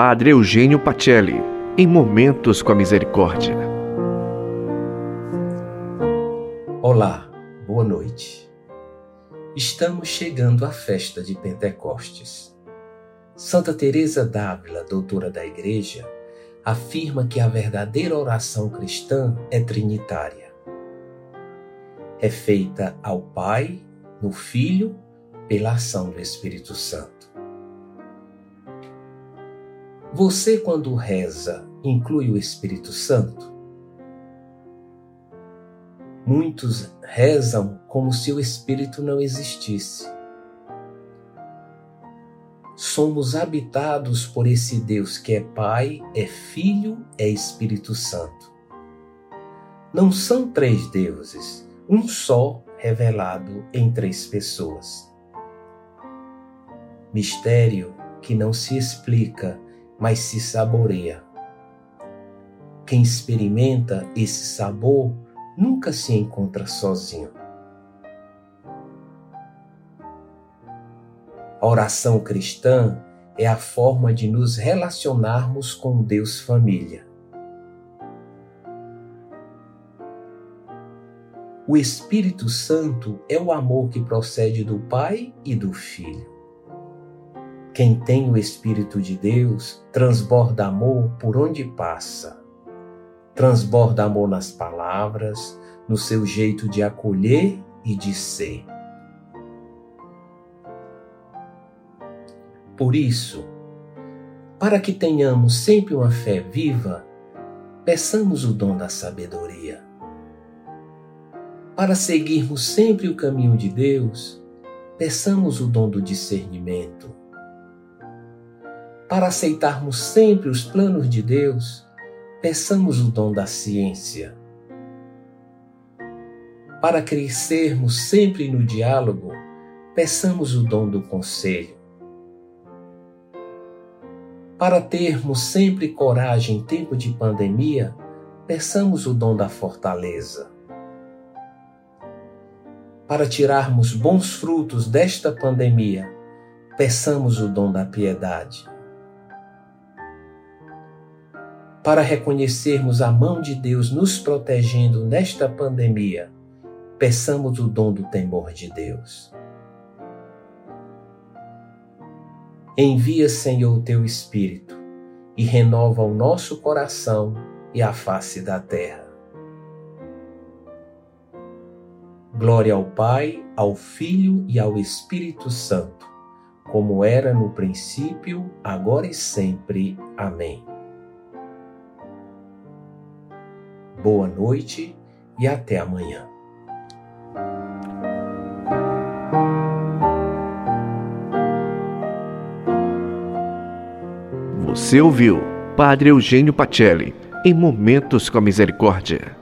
Padre Eugênio Pacelli, em Momentos com a Misericórdia. Olá, boa noite. Estamos chegando à festa de Pentecostes. Santa Teresa d'Ávila, doutora da Igreja, afirma que a verdadeira oração cristã é trinitária. É feita ao Pai, no Filho, pela ação do Espírito Santo. Você, quando reza, inclui o Espírito Santo? Muitos rezam como se o Espírito não existisse somos habitados por esse Deus que é Pai, é Filho, é Espírito Santo. Não são três deuses, um só revelado em três pessoas. Mistério que não se explica, mas se saboreia. Quem experimenta esse sabor nunca se encontra sozinho. A oração cristã é a forma de nos relacionarmos com Deus Família. O Espírito Santo é o amor que procede do Pai e do Filho. Quem tem o Espírito de Deus transborda amor por onde passa. Transborda amor nas palavras, no seu jeito de acolher e de ser. Por isso, para que tenhamos sempre uma fé viva, peçamos o dom da sabedoria. Para seguirmos sempre o caminho de Deus, peçamos o dom do discernimento. Para aceitarmos sempre os planos de Deus, peçamos o dom da ciência. Para crescermos sempre no diálogo, peçamos o dom do conselho. Para termos sempre coragem em tempo de pandemia, peçamos o dom da fortaleza. Para tirarmos bons frutos desta pandemia, peçamos o dom da piedade. Para reconhecermos a mão de Deus nos protegendo nesta pandemia, peçamos o dom do temor de Deus. Envia, Senhor, o teu Espírito e renova o nosso coração e a face da terra. Glória ao Pai, ao Filho e ao Espírito Santo, como era no princípio, agora e sempre. Amém. Boa noite e até amanhã. Você ouviu Padre Eugênio Pacelli em Momentos com a Misericórdia.